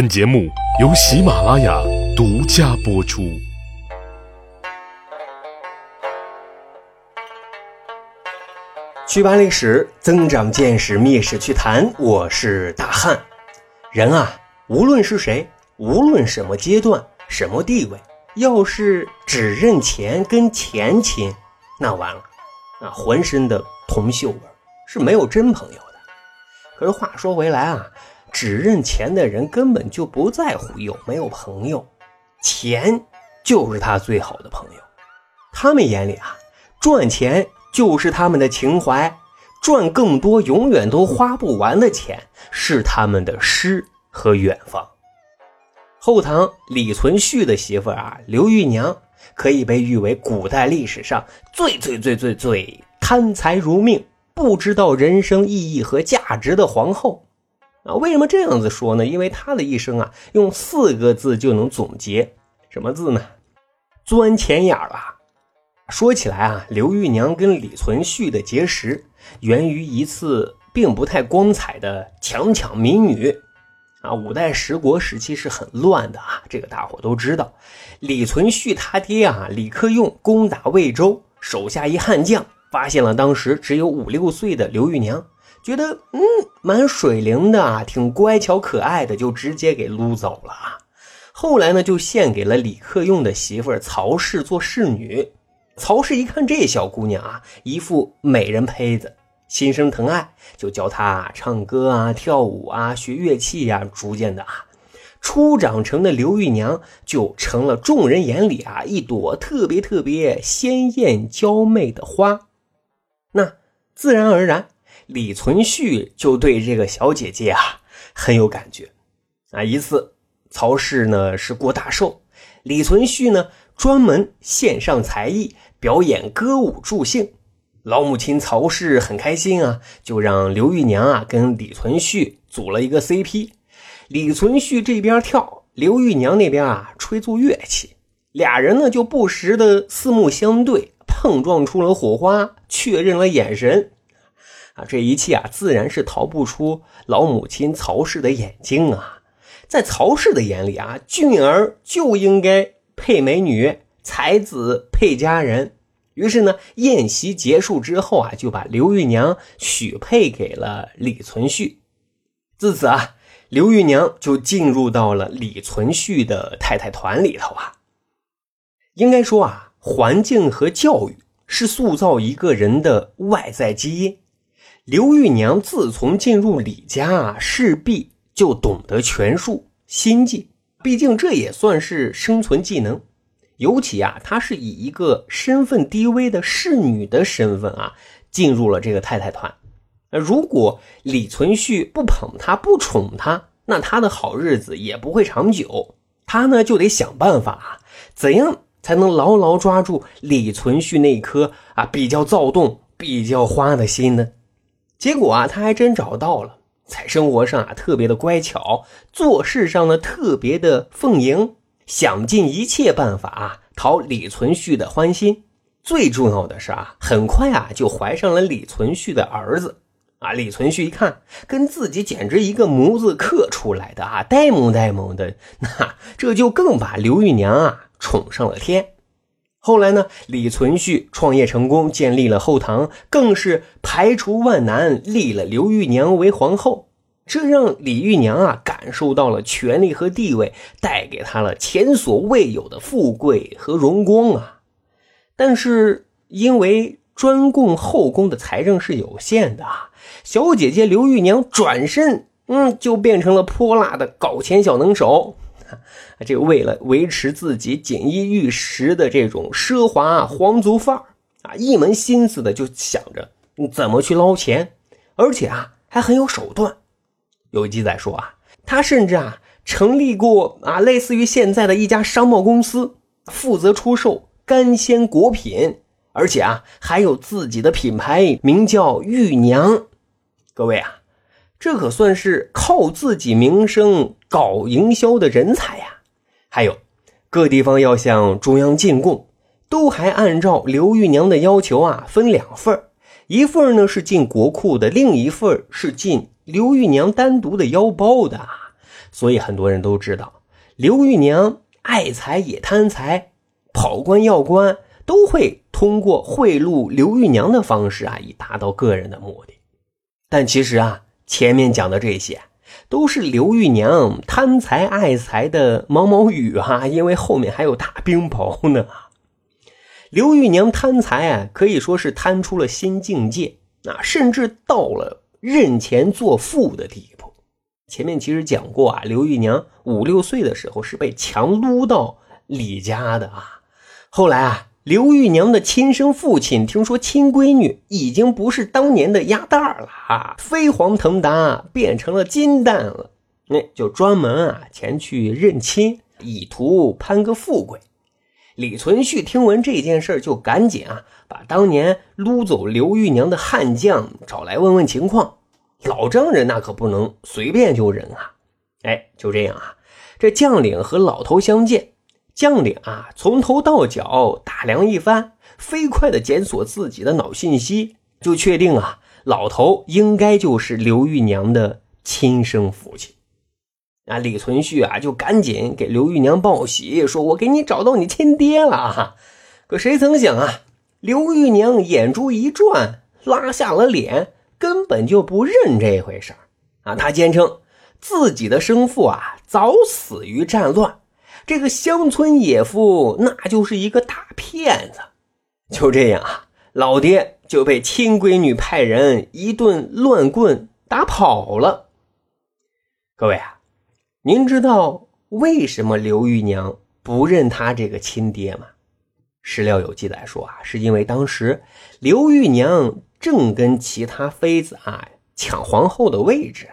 本节目由喜马拉雅独家播出。去扒历史，增长见识，密史趣谈。我是大汉。人啊，无论是谁，无论什么阶段、什么地位，要是只认钱跟钱亲，那完了，那浑身的铜锈味是没有真朋友的。可是话说回来啊，只认钱的人根本就不在乎有没有朋友，钱就是他最好的朋友。他们眼里啊，赚钱。就是他们的情怀，赚更多永远都花不完的钱是他们的诗和远方。后唐李存勖的媳妇啊，刘玉娘可以被誉为古代历史上最最最最最贪财如命、不知道人生意义和价值的皇后。啊，为什么这样子说呢？因为他的一生啊，用四个字就能总结，什么字呢？钻钱眼儿了。说起来啊，刘玉娘跟李存勖的结识源于一次并不太光彩的强抢民女。啊，五代十国时期是很乱的啊，这个大伙都知道。李存勖他爹啊，李克用攻打魏州，手下一悍将发现了当时只有五六岁的刘玉娘，觉得嗯蛮水灵的啊，挺乖巧可爱的，就直接给撸走了啊。后来呢，就献给了李克用的媳妇曹氏做侍女。曹氏一看这小姑娘啊，一副美人胚子，心生疼爱，就教她唱歌啊、跳舞啊、学乐器呀。逐渐的啊，初长成的刘玉娘就成了众人眼里啊一朵特别特别鲜艳娇媚的花。那自然而然，李存勖就对这个小姐姐啊很有感觉。啊，一次曹氏呢是过大寿，李存勖呢专门献上才艺。表演歌舞助兴，老母亲曹氏很开心啊，就让刘玉娘啊跟李存勖组了一个 CP。李存勖这边跳，刘玉娘那边啊吹奏乐器，俩人呢就不时的四目相对，碰撞出了火花，确认了眼神。这一切啊自然是逃不出老母亲曹氏的眼睛啊。在曹氏的眼里啊，俊儿就应该配美女。才子配佳人，于是呢，宴席结束之后啊，就把刘玉娘许配给了李存勖。自此啊，刘玉娘就进入到了李存勖的太太团里头啊。应该说啊，环境和教育是塑造一个人的外在基因。刘玉娘自从进入李家啊，势必就懂得权术心计，毕竟这也算是生存技能。尤其啊，她是以一个身份低微的侍女的身份啊，进入了这个太太团。如果李存勖不捧她、不宠她，那她的好日子也不会长久。她呢，就得想办法啊，怎样才能牢牢抓住李存勖那颗啊比较躁动、比较花的心呢？结果啊，他还真找到了，在生活上啊特别的乖巧，做事上呢特别的奉迎。想尽一切办法啊，讨李存勖的欢心。最重要的是啊，很快啊就怀上了李存勖的儿子。啊，李存勖一看，跟自己简直一个模子刻出来的啊，呆萌呆萌的。那这就更把刘玉娘啊宠上了天。后来呢，李存勖创业成功，建立了后唐，更是排除万难，立了刘玉娘为皇后。这让李玉娘啊感受到了权力和地位带给她了前所未有的富贵和荣光啊！但是因为专供后宫的财政是有限的啊，小姐姐刘玉娘转身嗯就变成了泼辣的搞钱小能手。这个为了维持自己锦衣玉食的这种奢华皇族范儿啊，一门心思的就想着怎么去捞钱，而且啊还很有手段。有记载说啊，他甚至啊成立过啊类似于现在的一家商贸公司，负责出售干鲜果品，而且啊还有自己的品牌，名叫玉娘。各位啊，这可算是靠自己名声搞营销的人才呀！还有各地方要向中央进贡，都还按照刘玉娘的要求啊分两份一份呢是进国库的，另一份是进。刘玉娘单独的腰包的，所以很多人都知道，刘玉娘爱财也贪财，跑官要官都会通过贿赂刘玉娘的方式啊，以达到个人的目的。但其实啊，前面讲的这些都是刘玉娘贪财爱财的毛毛雨哈，因为后面还有大冰雹呢。刘玉娘贪财啊，可以说是贪出了新境界啊，甚至到了认钱作父的地步。前面其实讲过啊，刘玉娘五六岁的时候是被强撸到李家的啊，后来啊。刘玉娘的亲生父亲听说亲闺女已经不是当年的鸭蛋了啊，飞黄腾达变成了金蛋了，那就专门啊前去认亲，以图攀个富贵。李存勖听闻这件事就赶紧啊把当年撸走刘玉娘的悍将找来问问情况。老丈人那可不能随便就认啊！哎，就这样啊，这将领和老头相见。将领啊，从头到脚打量一番，飞快地检索自己的脑信息，就确定啊，老头应该就是刘玉娘的亲生父亲。啊，李存勖啊，就赶紧给刘玉娘报喜，说：“我给你找到你亲爹了啊！”可谁曾想啊，刘玉娘眼珠一转，拉下了脸，根本就不认这回事啊！他坚称自己的生父啊，早死于战乱。这个乡村野夫那就是一个大骗子，就这样啊，老爹就被亲闺女派人一顿乱棍打跑了。各位啊，您知道为什么刘玉娘不认他这个亲爹吗？史料有记载说啊，是因为当时刘玉娘正跟其他妃子啊抢皇后的位置。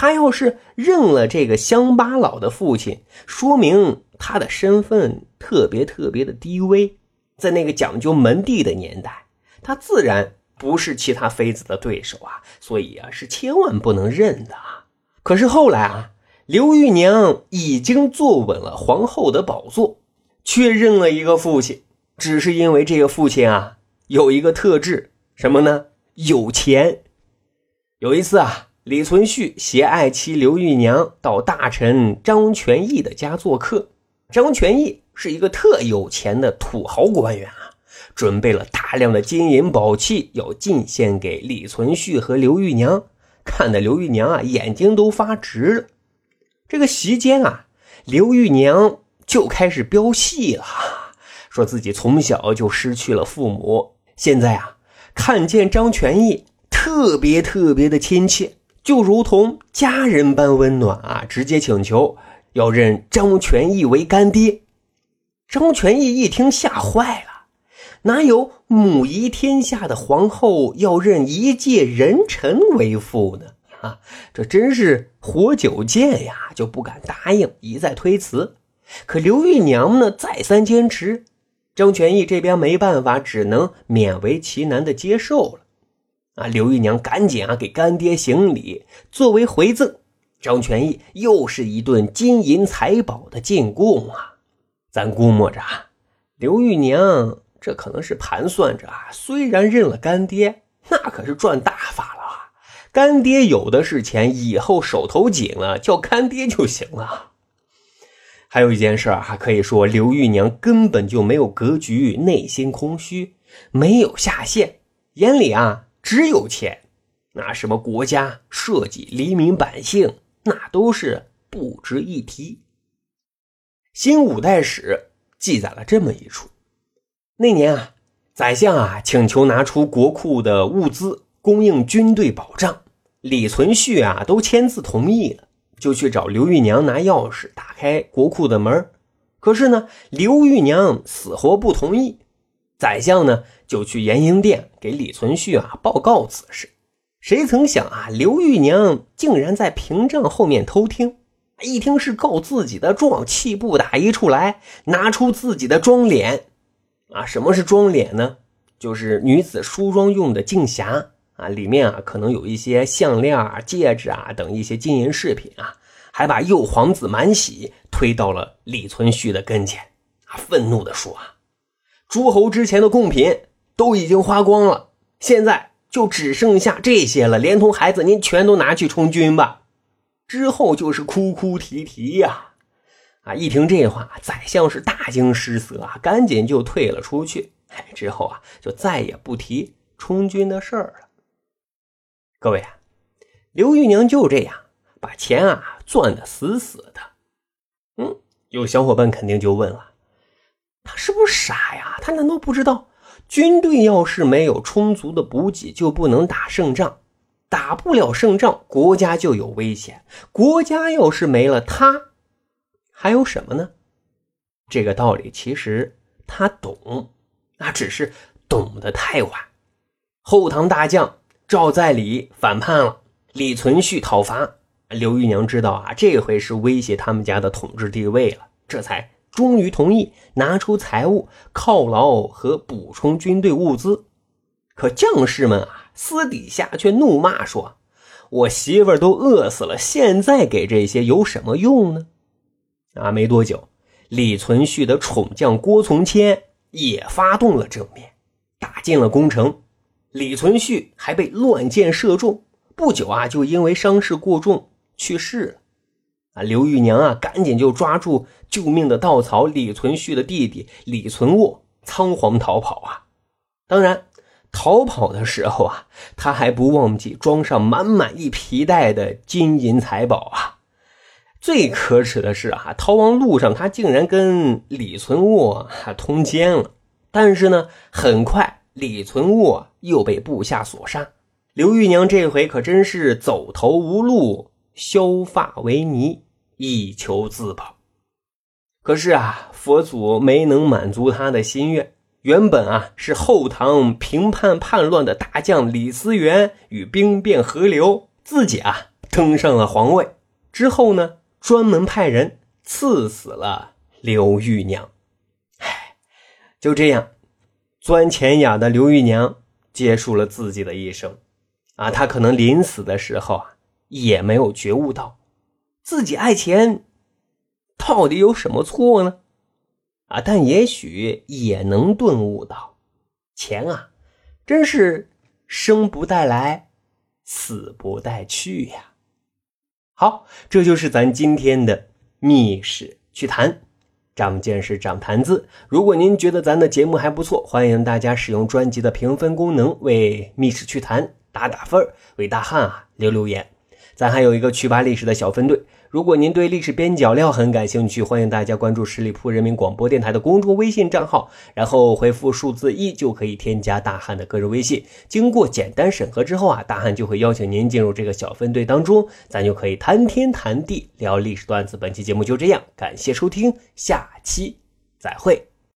他要是认了这个乡巴佬的父亲，说明他的身份特别特别的低微，在那个讲究门第的年代，他自然不是其他妃子的对手啊，所以啊是千万不能认的啊。可是后来啊，刘玉娘已经坐稳了皇后的宝座，却认了一个父亲，只是因为这个父亲啊有一个特质，什么呢？有钱。有一次啊。李存勖携爱妻刘玉娘到大臣张全义的家做客。张全义是一个特有钱的土豪官员啊，准备了大量的金银宝器要进献给李存勖和刘玉娘，看得刘玉娘啊眼睛都发直了。这个席间啊，刘玉娘就开始飙戏了，说自己从小就失去了父母，现在啊看见张全义特别特别的亲切。就如同家人般温暖啊！直接请求要认张全义为干爹。张全义一听吓坏了，哪有母仪天下的皇后要认一介人臣为父呢？啊，这真是活久见呀！就不敢答应，一再推辞。可刘玉娘呢，再三坚持，张全义这边没办法，只能勉为其难的接受了。啊！刘玉娘赶紧啊给干爹行礼，作为回赠，张全义又是一顿金银财宝的进贡啊！咱估摸着啊，刘玉娘这可能是盘算着啊，虽然认了干爹，那可是赚大发了啊！干爹有的是钱，以后手头紧了，叫干爹就行了。还有一件事啊，可以说刘玉娘根本就没有格局，内心空虚，没有下限，眼里啊。只有钱，那什么国家社稷、黎民百姓，那都是不值一提。新五代史记载了这么一处：那年啊，宰相啊请求拿出国库的物资供应军队保障，李存勖啊都签字同意了，就去找刘玉娘拿钥匙打开国库的门。可是呢，刘玉娘死活不同意。宰相呢，就去延英殿给李存勖啊报告此事。谁曾想啊，刘玉娘竟然在屏障后面偷听。一听是告自己的状，气不打一处来，拿出自己的妆脸。啊，什么是妆脸呢？就是女子梳妆用的镜匣啊，里面啊可能有一些项链啊、戒指啊等一些金银饰品啊，还把幼皇子满喜推到了李存勖的跟前，啊，愤怒地说啊。诸侯之前的贡品都已经花光了，现在就只剩下这些了，连同孩子，您全都拿去充军吧。之后就是哭哭啼啼呀。啊，一听这话，宰相是大惊失色啊，赶紧就退了出去。哎，之后啊，就再也不提充军的事儿了。各位啊，刘玉娘就这样把钱啊攥得死死的。嗯，有小伙伴肯定就问了，他是不是傻呀？他难道不知道军队要是没有充足的补给，就不能打胜仗？打不了胜仗，国家就有危险。国家要是没了他，还有什么呢？这个道理其实他懂。那只是懂得太晚。后唐大将赵在礼反叛了，李存勖讨伐。刘玉娘知道啊，这回是威胁他们家的统治地位了，这才终于同意拿出财物犒劳和补充军队物资。可将士们啊，私底下却怒骂说：“我媳妇儿都饿死了，现在给这些有什么用呢？”啊，没多久，李存勖的宠将郭从谦。也发动了正面，打进了宫城。李存勖还被乱箭射中，不久啊，就因为伤势过重去世了。刘玉娘啊，赶紧就抓住救命的稻草李存勖的弟弟李存渥，仓皇逃跑啊。当然，逃跑的时候啊，他还不忘记装上满满一皮袋的金银财宝啊。最可耻的是啊，逃亡路上他竟然跟李存渥通奸了。但是呢，很快李存渥又被部下所杀。刘玉娘这回可真是走投无路，削发为尼，以求自保。可是啊，佛祖没能满足他的心愿。原本啊，是后唐平叛叛乱的大将李思源与兵变合流，自己啊登上了皇位之后呢。专门派人刺死了刘玉娘，唉，就这样，钻钱眼的刘玉娘结束了自己的一生。啊，她可能临死的时候啊，也没有觉悟到自己爱钱到底有什么错呢？啊，但也许也能顿悟到，钱啊，真是生不带来，死不带去呀。好，这就是咱今天的密室趣谈，长见识，长谈资。如果您觉得咱的节目还不错，欢迎大家使用专辑的评分功能为密室趣谈打打分，为大汉啊留留言。咱还有一个趣吧历史的小分队。如果您对历史边角料很感兴趣，欢迎大家关注十里铺人民广播电台的公众微信账号，然后回复数字一就可以添加大汉的个人微信。经过简单审核之后啊，大汉就会邀请您进入这个小分队当中，咱就可以谈天谈地聊历史段子。本期节目就这样，感谢收听，下期再会。